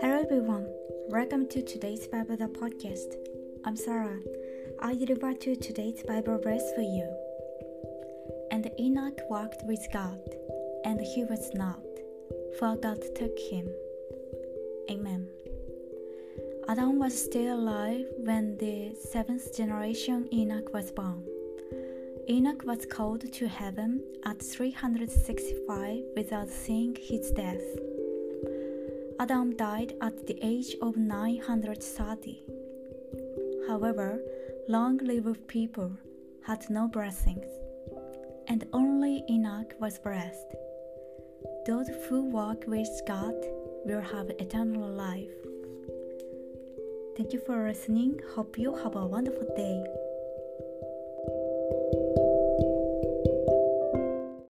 Hello everyone, welcome to today's Bible the podcast. I'm Sarah. I deliver to today's Bible verse for you. And Enoch walked with God, and he was not, for God took him. Amen. Adam was still alive when the seventh generation Enoch was born. Enoch was called to heaven at 365 without seeing his death. Adam died at the age of 930. However, long lived people had no blessings, and only Enoch was blessed. Those who walk with God will have eternal life. Thank you for listening. Hope you have a wonderful day.